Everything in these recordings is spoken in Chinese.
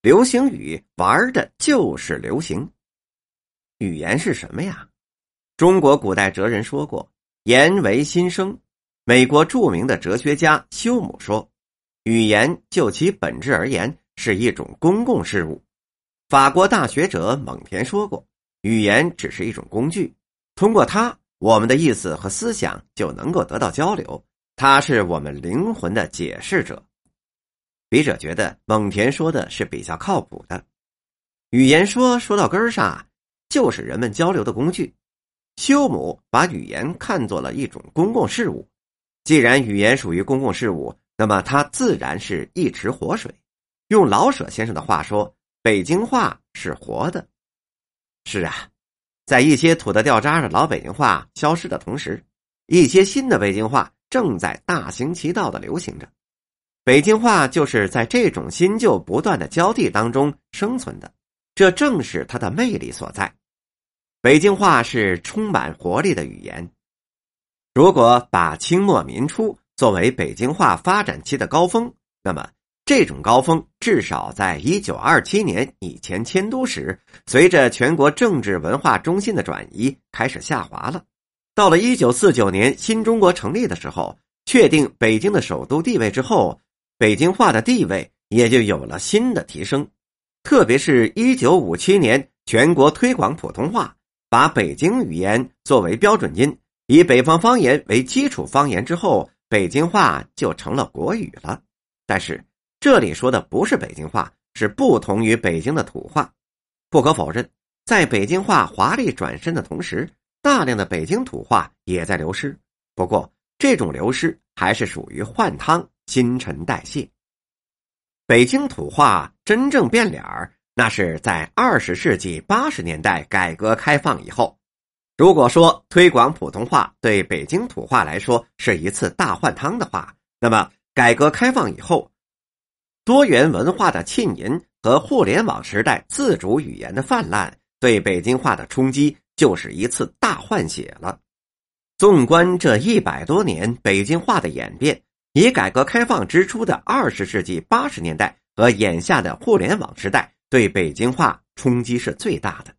流行语玩的就是流行。语言是什么呀？中国古代哲人说过：“言为心声。”美国著名的哲学家休姆说：“语言就其本质而言是一种公共事物。”法国大学者蒙田说过：“语言只是一种工具，通过它，我们的意思和思想就能够得到交流。它是我们灵魂的解释者。”笔者觉得蒙恬说的是比较靠谱的。语言说说到根儿上。就是人们交流的工具。休姆把语言看作了一种公共事务。既然语言属于公共事务，那么它自然是一池活水。用老舍先生的话说：“北京话是活的。”是啊，在一些土的掉渣的老北京话消失的同时，一些新的北京话正在大行其道的流行着。北京话就是在这种新旧不断的交替当中生存的，这正是它的魅力所在。北京话是充满活力的语言。如果把清末民初作为北京话发展期的高峰，那么这种高峰至少在一九二七年以前迁都时，随着全国政治文化中心的转移开始下滑了。到了一九四九年新中国成立的时候，确定北京的首都地位之后，北京话的地位也就有了新的提升。特别是一九五七年全国推广普通话。把北京语言作为标准音，以北方方言为基础方言之后，北京话就成了国语了。但是这里说的不是北京话，是不同于北京的土话。不可否认，在北京话华丽转身的同时，大量的北京土话也在流失。不过，这种流失还是属于换汤新陈代谢。北京土话真正变脸儿。那是在二十世纪八十年代改革开放以后。如果说推广普通话对北京土话来说是一次大换汤的话，那么改革开放以后，多元文化的浸淫和互联网时代自主语言的泛滥，对北京话的冲击就是一次大换血了。纵观这一百多年北京话的演变，以改革开放之初的二十世纪八十年代和眼下的互联网时代。对北京话冲击是最大的。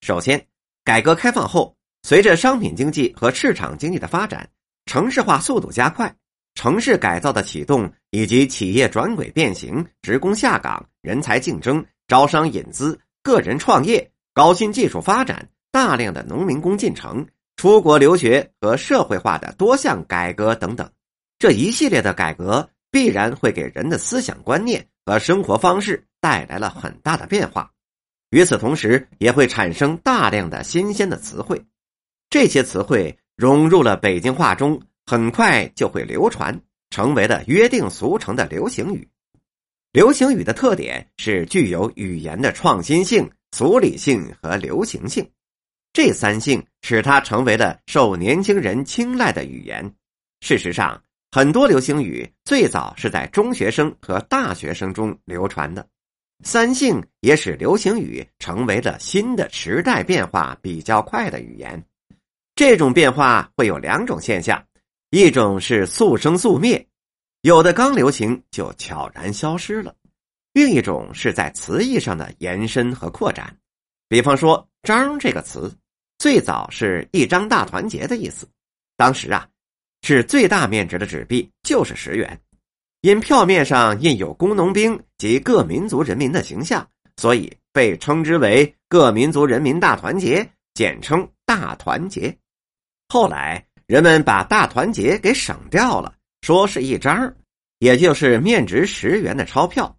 首先，改革开放后，随着商品经济和市场经济的发展，城市化速度加快，城市改造的启动以及企业转轨变形、职工下岗、人才竞争、招商引资、个人创业、高新技术发展、大量的农民工进城、出国留学和社会化的多项改革等等，这一系列的改革必然会给人的思想观念和生活方式。带来了很大的变化，与此同时，也会产生大量的新鲜的词汇。这些词汇融入了北京话中，很快就会流传，成为了约定俗成的流行语。流行语的特点是具有语言的创新性、俗理性和流行性，这三性使它成为了受年轻人青睐的语言。事实上，很多流行语最早是在中学生和大学生中流传的。三性也使流行语成为了新的时代变化比较快的语言。这种变化会有两种现象：一种是速生速灭，有的刚流行就悄然消失了；另一种是在词义上的延伸和扩展。比方说“张”这个词，最早是一张大团结的意思，当时啊，是最大面值的纸币就是十元。因票面上印有工农兵及各民族人民的形象，所以被称之为“各民族人民大团结”，简称“大团结”。后来人们把“大团结”给省掉了，说是一张，也就是面值十元的钞票。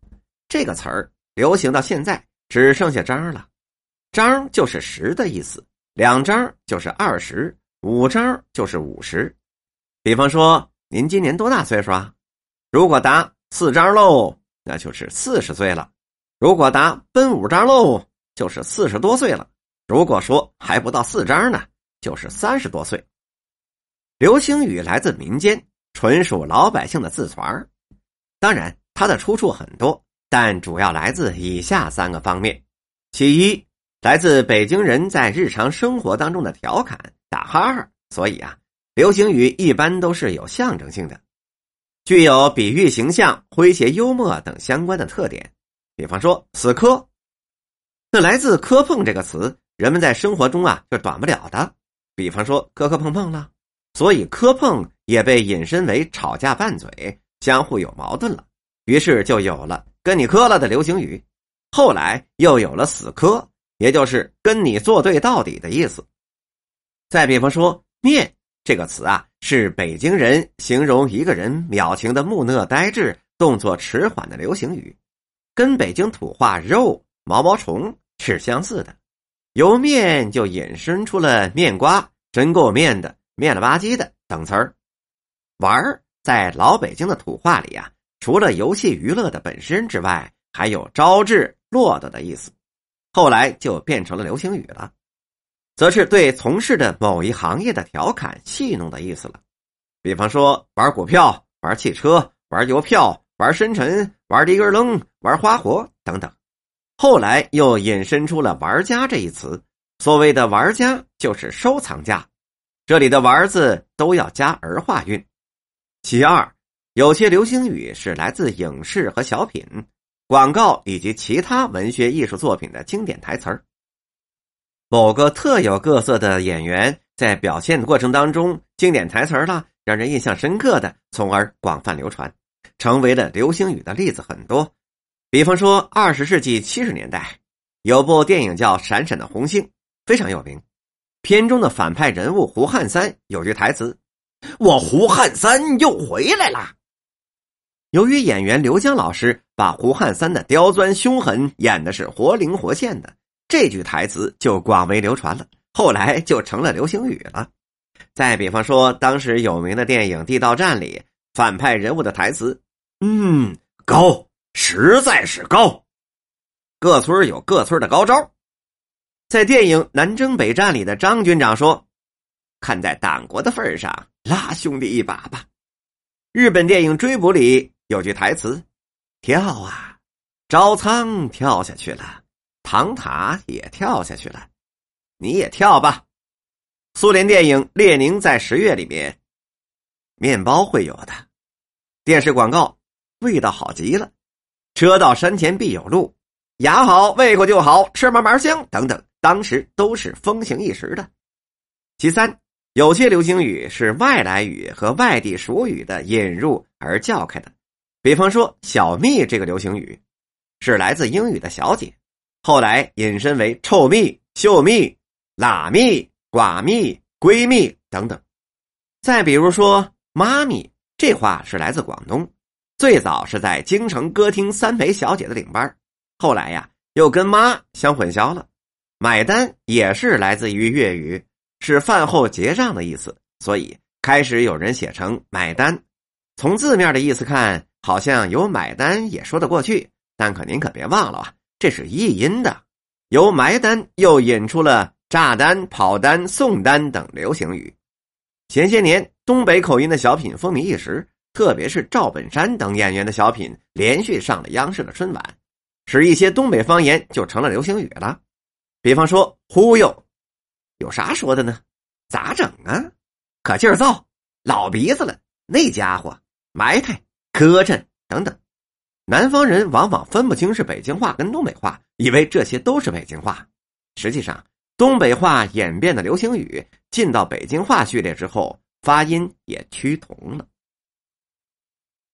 这个词儿流行到现在，只剩下“张”了。“张”就是十的意思，两张就是二十，五张就是五十。比方说，您今年多大岁数啊？如果答四张喽，那就是四十岁了；如果答奔五张喽，就是四十多岁了；如果说还不到四张呢，就是三十多岁。流星雨来自民间，纯属老百姓的自传当然，它的出处很多，但主要来自以下三个方面：其一，来自北京人在日常生活当中的调侃、打哈哈。所以啊，流行语一般都是有象征性的。具有比喻形象、诙谐幽默等相关的特点，比方说“死磕”，那来自“磕碰”这个词，人们在生活中啊就短不了的。比方说磕磕碰碰了，所以“磕碰”也被引申为吵架拌嘴、相互有矛盾了，于是就有了“跟你磕了”的流行语。后来又有了“死磕”，也就是跟你作对到底的意思。再比方说“面”这个词啊，是北京人形容一个人表情的木讷呆滞、动作迟缓的流行语，跟北京土话“肉”“毛毛虫”是相似的。由“面”就引申出了面瓜、真够面的、面了吧唧的等词儿。玩儿在老北京的土话里啊，除了游戏娱乐的本身之外，还有招致落得的意思。后来就变成了流行语了。则是对从事的某一行业的调侃戏弄的意思了，比方说玩股票、玩汽车、玩邮票、玩深沉、玩一根楞、玩花活等等。后来又引申出了“玩家”这一词，所谓的“玩家”就是收藏家，这里的“玩”字都要加儿化韵。其二，有些流行语是来自影视和小品、广告以及其他文学艺术作品的经典台词儿。某个特有各色的演员在表现的过程当中，经典台词儿了，让人印象深刻的，从而广泛流传，成为了流行语的例子很多。比方说，二十世纪七十年代有部电影叫《闪闪的红星》，非常有名。片中的反派人物胡汉三有句台词：“我胡汉三又回来了。”由于演员刘江老师把胡汉三的刁钻凶狠演的是活灵活现的。这句台词就广为流传了，后来就成了流行语了。再比方说，当时有名的电影《地道战》里，反派人物的台词：“嗯，高，实在是高。”各村有各村的高招。在电影《南征北战》里的张军长说：“看在党国的份上，拉兄弟一把吧。”日本电影《追捕》里有句台词：“跳啊，招仓跳下去了。”唐塔也跳下去了，你也跳吧。苏联电影《列宁在十月》里面，面包会有的。电视广告味道好极了，车到山前必有路，牙好胃口就好，吃嘛嘛香等等，当时都是风行一时的。其三，有些流行语是外来语和外地俗语的引入而叫开的，比方说“小蜜”这个流行语，是来自英语的“小姐”。后来引申为臭蜜、秀蜜、喇蜜、寡蜜、闺蜜等等。再比如说“妈咪”这话是来自广东，最早是在京城歌厅三陪小姐的领班，后来呀又跟“妈”相混淆了。买单也是来自于粤语，是饭后结账的意思，所以开始有人写成“买单”。从字面的意思看，好像有买单也说得过去，但可您可别忘了啊。这是译音的，由埋单又引出了炸单、跑单、送单等流行语。前些年，东北口音的小品风靡一时，特别是赵本山等演员的小品连续上了央视的春晚，使一些东北方言就成了流行语了。比方说“忽悠”，有啥说的呢？咋整啊？可劲儿造，老鼻子了，那家伙埋汰、磕碜等等。南方人往往分不清是北京话跟东北话，以为这些都是北京话。实际上，东北话演变的流行语进到北京话序列之后，发音也趋同了。